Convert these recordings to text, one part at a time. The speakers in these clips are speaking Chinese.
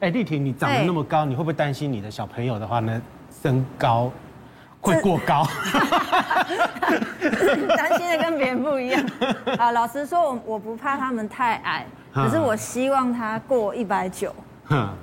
哎，丽婷，你长得那么高，你会不会担心你的小朋友的话呢，身高会过高？担心的跟别人不一样。啊，老实说，我我不怕他们太矮，可是我希望他过一百九。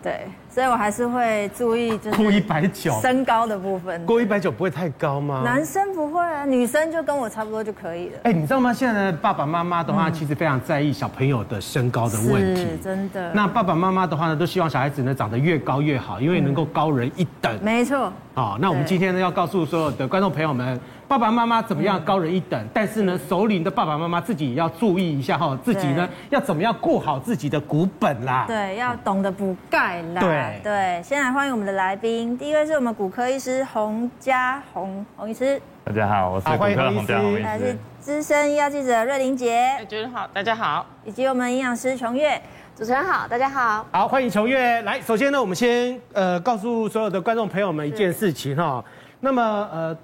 对。所以我还是会注意，就是过一百九身高的部分。过一百九不会太高吗？男生不会啊，女生就跟我差不多就可以了。哎，你知道吗？现在的爸爸妈妈的话，其实非常在意小朋友的身高的问题。是真的。那爸爸妈妈的话呢，都希望小孩子呢长得越高越好，因为能够高人一等。没错。好，那我们今天呢要告诉所有的观众朋友们，爸爸妈妈怎么样高人一等，但是呢，首领的爸爸妈妈自己也要注意一下哈，自己呢要怎么样过好自己的股本啦。对，要懂得补钙啦。对对，现在。来欢迎我们的来宾，第一位是我们骨科医师洪嘉宏洪医师。大家好，我是骨科洪嘉宏医师。还是资深医药记者瑞玲姐。主持人好，大家好。以及我们营养师琼月。主持人好，大家好。好，欢迎琼月来。首先呢，我们先呃告诉所有的观众朋友们一件事情哈。那么呃。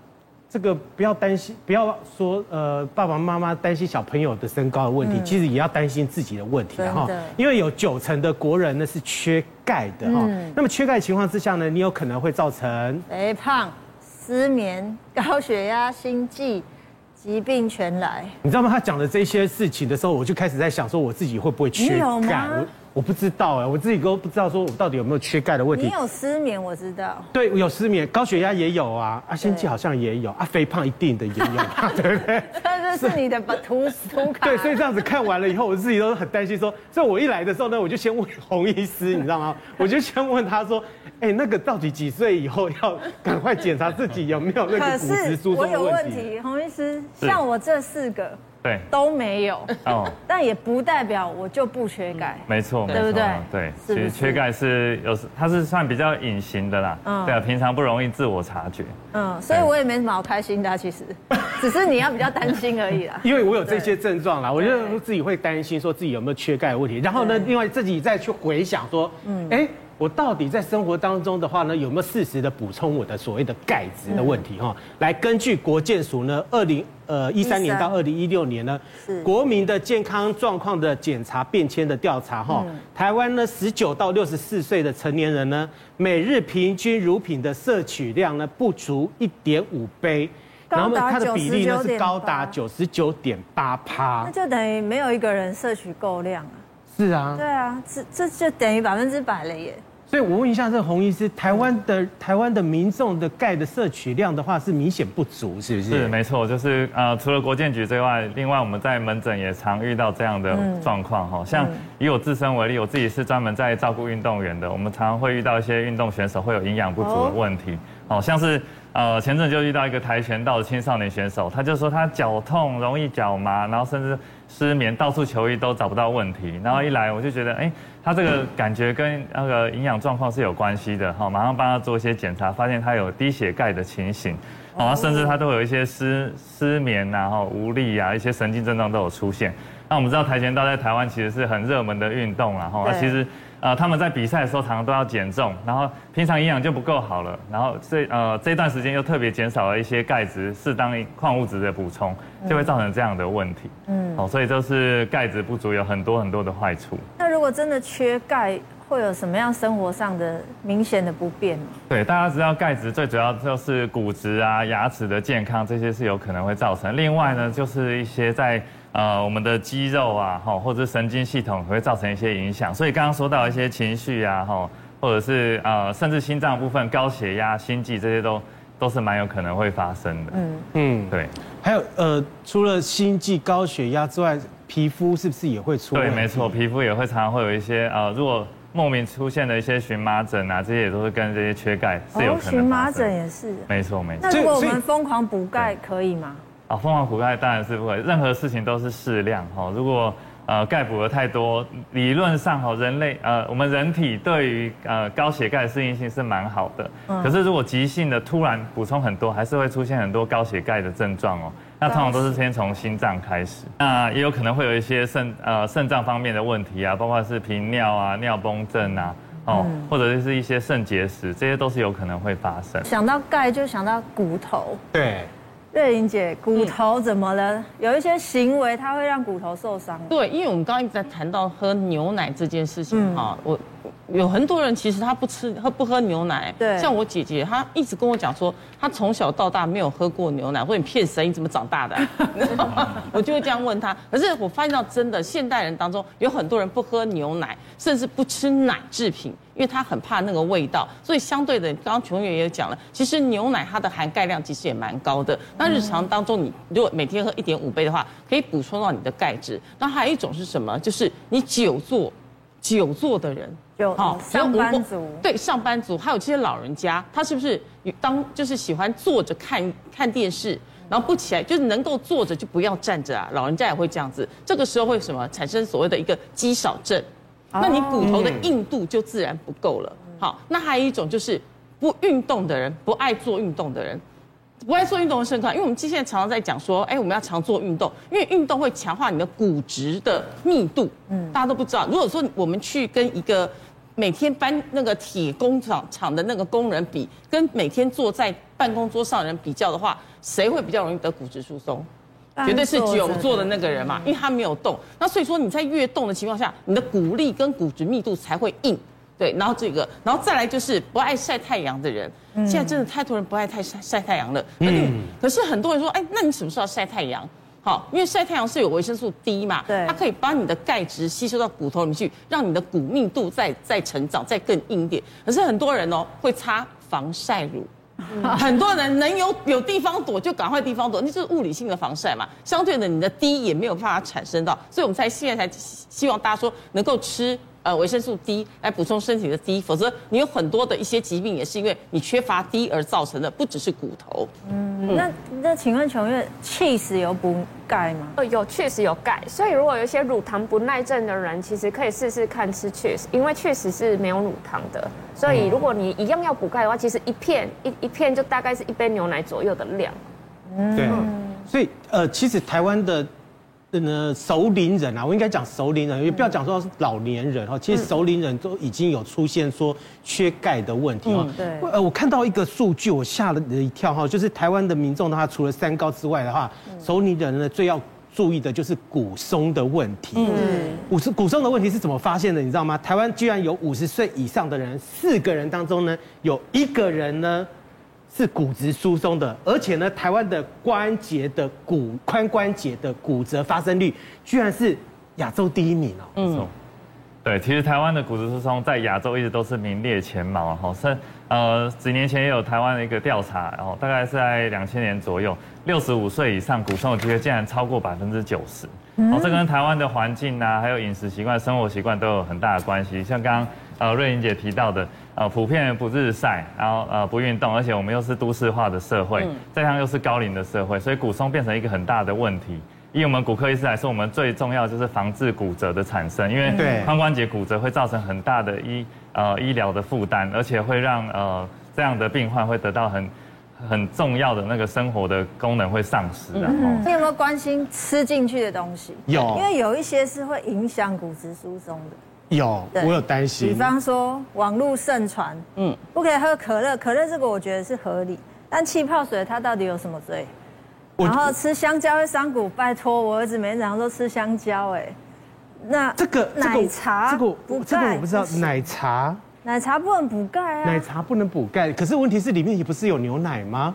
这个不要担心，不要说呃爸爸妈妈担心小朋友的身高的问题，嗯、其实也要担心自己的问题哈。因为有九成的国人呢是缺钙的哈。嗯、那么缺钙情况之下呢，你有可能会造成肥胖、失眠、高血压、心悸，疾病全来。你知道吗？他讲的这些事情的时候，我就开始在想说，我自己会不会缺钙？我我不知道哎，我自己都不知道说我到底有没有缺钙的问题。你有失眠，我知道。对，有失眠，高血压也有啊，啊，心悸好像也有，啊，肥胖一定的也有，对不对？这是你的图图卡。对，所以这样子看完了以后，我自己都很担心说，所以我一来的时候呢，我就先问洪医师，你知道吗？我就先问他说，哎，那个到底几岁以后要 赶快检查自己有没有那个骨质疏松问题？我有问题，洪医师，像我这四个。对，都没有哦，但也不代表我就不缺钙，没错，对不对？对，其实缺钙是有时它是算比较隐形的啦，嗯，对啊，平常不容易自我察觉，嗯，所以我也没什么好开心的，其实，只是你要比较担心而已啦。因为我有这些症状啦，我觉得自己会担心说自己有没有缺钙的问题，然后呢，另外自己再去回想说，嗯，哎。我到底在生活当中的话呢，有没有适时的补充我的所谓的钙质的问题哈？嗯、来，根据国健署呢，二零呃一三年到二零一六年呢，是国民的健康状况的检查变迁的调查哈，嗯、台湾呢十九到六十四岁的成年人呢，每日平均乳品的摄取量呢不足一点五杯，然后它的比例呢是高达九十九点八趴，那就等于没有一个人摄取够量啊。是啊，对啊，这这就等于百分之百了耶。所以，我问一下这个洪医师，台湾的台湾的民众的钙的摄取量的话，是明显不足，是不是？是，没错，就是呃，除了国健局之外，另外我们在门诊也常遇到这样的状况哈。像以我自身为例，我自己是专门在照顾运动员的，我们常常会遇到一些运动选手会有营养不足的问题，好像是。呃，前阵就遇到一个跆拳道的青少年选手，他就说他脚痛、容易脚麻，然后甚至失眠，到处求医都找不到问题。然后一来我就觉得，哎，他这个感觉跟那个营养状况是有关系的哈，马上帮他做一些检查，发现他有低血钙的情形，然后甚至他都有一些失失眠然后无力啊，一些神经症状都有出现。那我们知道跆拳道在台湾其实是很热门的运动，啊。哈其实。呃，他们在比赛的时候常常都要减重，然后平常营养就不够好了，然后这呃这段时间又特别减少了一些钙质、适当矿物质的补充，就会造成这样的问题。嗯，哦，所以就是钙质不足有很多很多的坏处。那如果真的缺钙，会有什么样生活上的明显的不便吗？对，大家知道钙质最主要就是骨质啊、牙齿的健康，这些是有可能会造成。另外呢，就是一些在。呃，我们的肌肉啊，哈，或者神经系统会造成一些影响，所以刚刚说到一些情绪啊，哈，或者是呃，甚至心脏部分高血压、心悸这些都都是蛮有可能会发生的。嗯嗯，对。还有呃，除了心悸、高血压之外，皮肤是不是也会出？对，没错，皮肤也会常常会有一些呃，如果莫名出现的一些荨麻疹啊，这些也都是跟这些缺钙是有可能。荨麻疹也是。没错没错。那如果我们疯狂补钙可以吗？啊，疯狂补钙当然是不会，任何事情都是适量哈。如果呃钙补的太多，理论上哈人类呃我们人体对于呃高血钙的适应性是蛮好的，嗯、可是如果急性的突然补充很多，还是会出现很多高血钙的症状哦。那通常都是先从心脏开始，那也有可能会有一些肾呃肾脏方面的问题啊，包括是频尿啊、尿崩症啊，哦，嗯、或者是一些肾结石，这些都是有可能会发生。想到钙就想到骨头，对。瑞玲姐，骨头怎么了？有一些行为它会让骨头受伤。对，因为我们刚刚一直在谈到喝牛奶这件事情哈，我有很多人其实他不吃喝不喝牛奶，对，像我姐姐，她一直跟我讲说，她从小到大没有喝过牛奶，或者你骗谁？你怎么长大的？我就会这样问她。可是我发现到真的，现代人当中有很多人不喝牛奶，甚至不吃奶制品，因为他很怕那个味道。所以相对的，刚刚琼月也讲了，其实牛奶它的含钙量其实也蛮高的。那日常当中你如果每天喝一点五杯的话，可以补充到你的钙质。那还有一种是什么？就是你久坐。久坐的人，就好上班族，对上班族，还有这些老人家，他是不是当就是喜欢坐着看看电视，然后不起来，就是能够坐着就不要站着啊。老人家也会这样子，这个时候会什么产生所谓的一个肌少症，那你骨头的硬度就自然不够了。好，那还有一种就是不运动的人，不爱做运动的人。不爱做运动的身体，因为我们现在常常在讲说，哎，我们要常做运动，因为运动会强化你的骨质的密度。嗯，大家都不知道，如果说我们去跟一个每天搬那个铁工厂厂的那个工人比，跟每天坐在办公桌上的人比较的话，谁会比较容易得骨质疏松？绝对是久坐的那个人嘛，因为他没有动。那所以说你在越动的情况下，你的骨力跟骨质密度才会硬。对，然后这个，然后再来就是不爱晒太阳的人，现在真的太多人不爱太晒晒太阳了。嗯。可是很多人说，哎，那你什么时候要晒太阳？好，因为晒太阳是有维生素 D 嘛，对，它可以把你的钙质吸收到骨头里面去，让你的骨密度再再成长，再更硬一点。可是很多人哦会擦防晒乳，很多人能有有地方躲就赶快地方躲，那就是物理性的防晒嘛。相对的，你的 D 也没有办法产生到，所以我们才现在才希望大家说能够吃。呃，维生素 D 来补充身体的 D，否则你有很多的一些疾病也是因为你缺乏 D 而造成的，不只是骨头。嗯，那那请问琼月，cheese 有补钙吗？呃，有，确实有钙。所以如果有一些乳糖不耐症的人，其实可以试试看吃 cheese，因为 cheese 是没有乳糖的。所以如果你一样要补钙的话，其实一片一一片就大概是一杯牛奶左右的量。嗯，对。所以呃，其实台湾的。呃，熟龄人啊，我应该讲熟龄人，也不要讲说是老年人哈。其实熟龄人都已经有出现说缺钙的问题哈。对。呃，我看到一个数据，我吓了一跳哈，就是台湾的民众的话，除了三高之外的话，熟龄人呢最要注意的就是骨松的问题。嗯。骨松骨松的问题是怎么发现的？你知道吗？台湾居然有五十岁以上的人，四个人当中呢，有一个人呢。是骨质疏松的，而且呢，台湾的关节的骨髋关节的骨折发生率居然是亚洲第一名哦。嗯，对，其实台湾的骨质疏松在亚洲一直都是名列前茅哈。是呃，几年前也有台湾的一个调查，然后大概是在两千年左右，六十五岁以上骨松的机会竟然超过百分之九十。哦，这跟台湾的环境啊，还有饮食习惯、生活习惯都有很大的关系。像刚刚呃瑞玲姐提到的。呃，普遍不日晒，然后呃不运动，而且我们又是都市化的社会，这样又是高龄的社会，所以骨松变成一个很大的问题。以我们骨科医师来说，我们最重要就是防治骨折的产生，因为髋关节骨折会造成很大的医呃医疗的负担，而且会让呃这样的病患会得到很很重要的那个生活的功能会丧失。然后，你有没有关心吃进去的东西？有，因为有一些是会影响骨质疏松的。有，我有担心。比方说，网络盛传，嗯，不可以喝可乐，可乐这个我觉得是合理，但气泡水它到底有什么罪？然后吃香蕉会伤骨，拜托，我儿子每天早上都吃香蕉，哎，那这个奶茶这个不这个我不知道，奶茶奶茶不能补钙啊，奶茶不能补钙，可是问题是里面也不是有牛奶吗？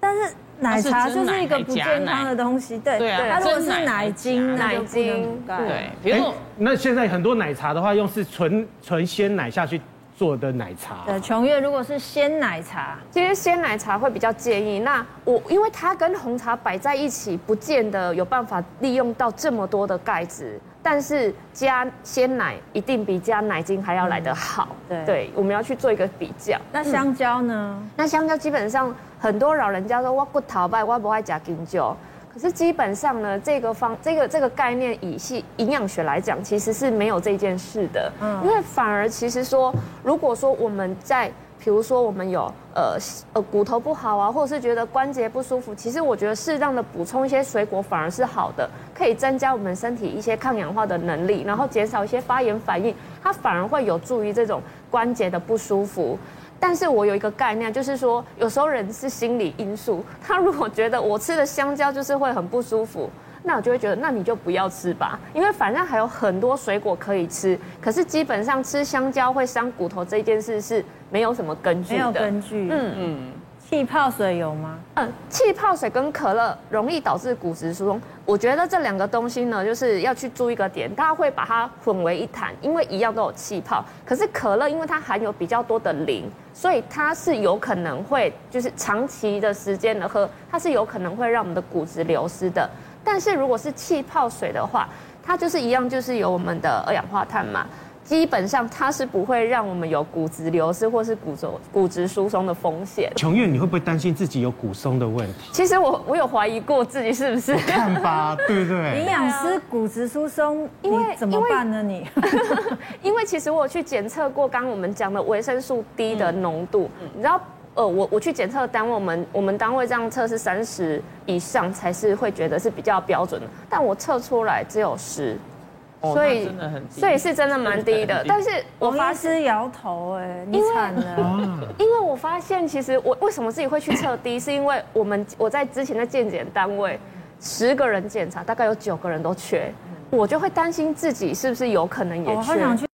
但是。奶茶就是一个不健康的东西，对对，它如果是奶精，奶精，对。比如说，那现在很多奶茶的话，用是纯纯鲜奶下去做的奶茶。对，琼月如果是鲜奶茶，其实鲜奶茶会比较建议。那我因为它跟红茶摆在一起，不见得有办法利用到这么多的钙质。但是加鲜奶一定比加奶精还要来得好。对，对，我们要去做一个比较。那香蕉呢？那香蕉基本上。很多老人家说，我不讨败，我不爱加金酒。可是基本上呢，这个方这个这个概念，以系营养学来讲，其实是没有这件事的。嗯，因为反而其实说，如果说我们在，比如说我们有呃呃骨头不好啊，或者是觉得关节不舒服，其实我觉得适当的补充一些水果反而是好的，可以增加我们身体一些抗氧化的能力，然后减少一些发炎反应，它反而会有助于这种关节的不舒服。但是我有一个概念，就是说，有时候人是心理因素。他如果觉得我吃的香蕉就是会很不舒服，那我就会觉得，那你就不要吃吧，因为反正还有很多水果可以吃。可是基本上吃香蕉会伤骨头这件事是没有什么根据的。没有根据。嗯嗯。气泡水有吗？嗯，气泡水跟可乐容易导致骨质疏松。我觉得这两个东西呢，就是要去注意一个点，大家会把它混为一谈，因为一样都有气泡。可是可乐因为它含有比较多的磷，所以它是有可能会就是长期的时间的喝，它是有可能会让我们的骨质流失的。但是如果是气泡水的话，它就是一样，就是有我们的二氧化碳嘛。基本上它是不会让我们有骨质流失或是骨质骨质疏松的风险。琼月，你会不会担心自己有骨松的问题？其实我我有怀疑过自己是不是。看吧，对不对？营养师骨质疏松，因为怎么办呢？你？因为其实我有去检测过，刚刚我们讲的维生素 D 的浓度，嗯、你知道，呃，我我去检测单位，我们我们单位这样测是三十以上才是会觉得是比较标准的，但我测出来只有十。所以真的很低，所以是真的蛮低的。但是我发誓摇头，哎，你惨了。因为我发现，其实我为什么自己会去测低，是因为我们我在之前的健检单位，十个人检查，大概有九个人都缺，我就会担心自己是不是有可能也缺。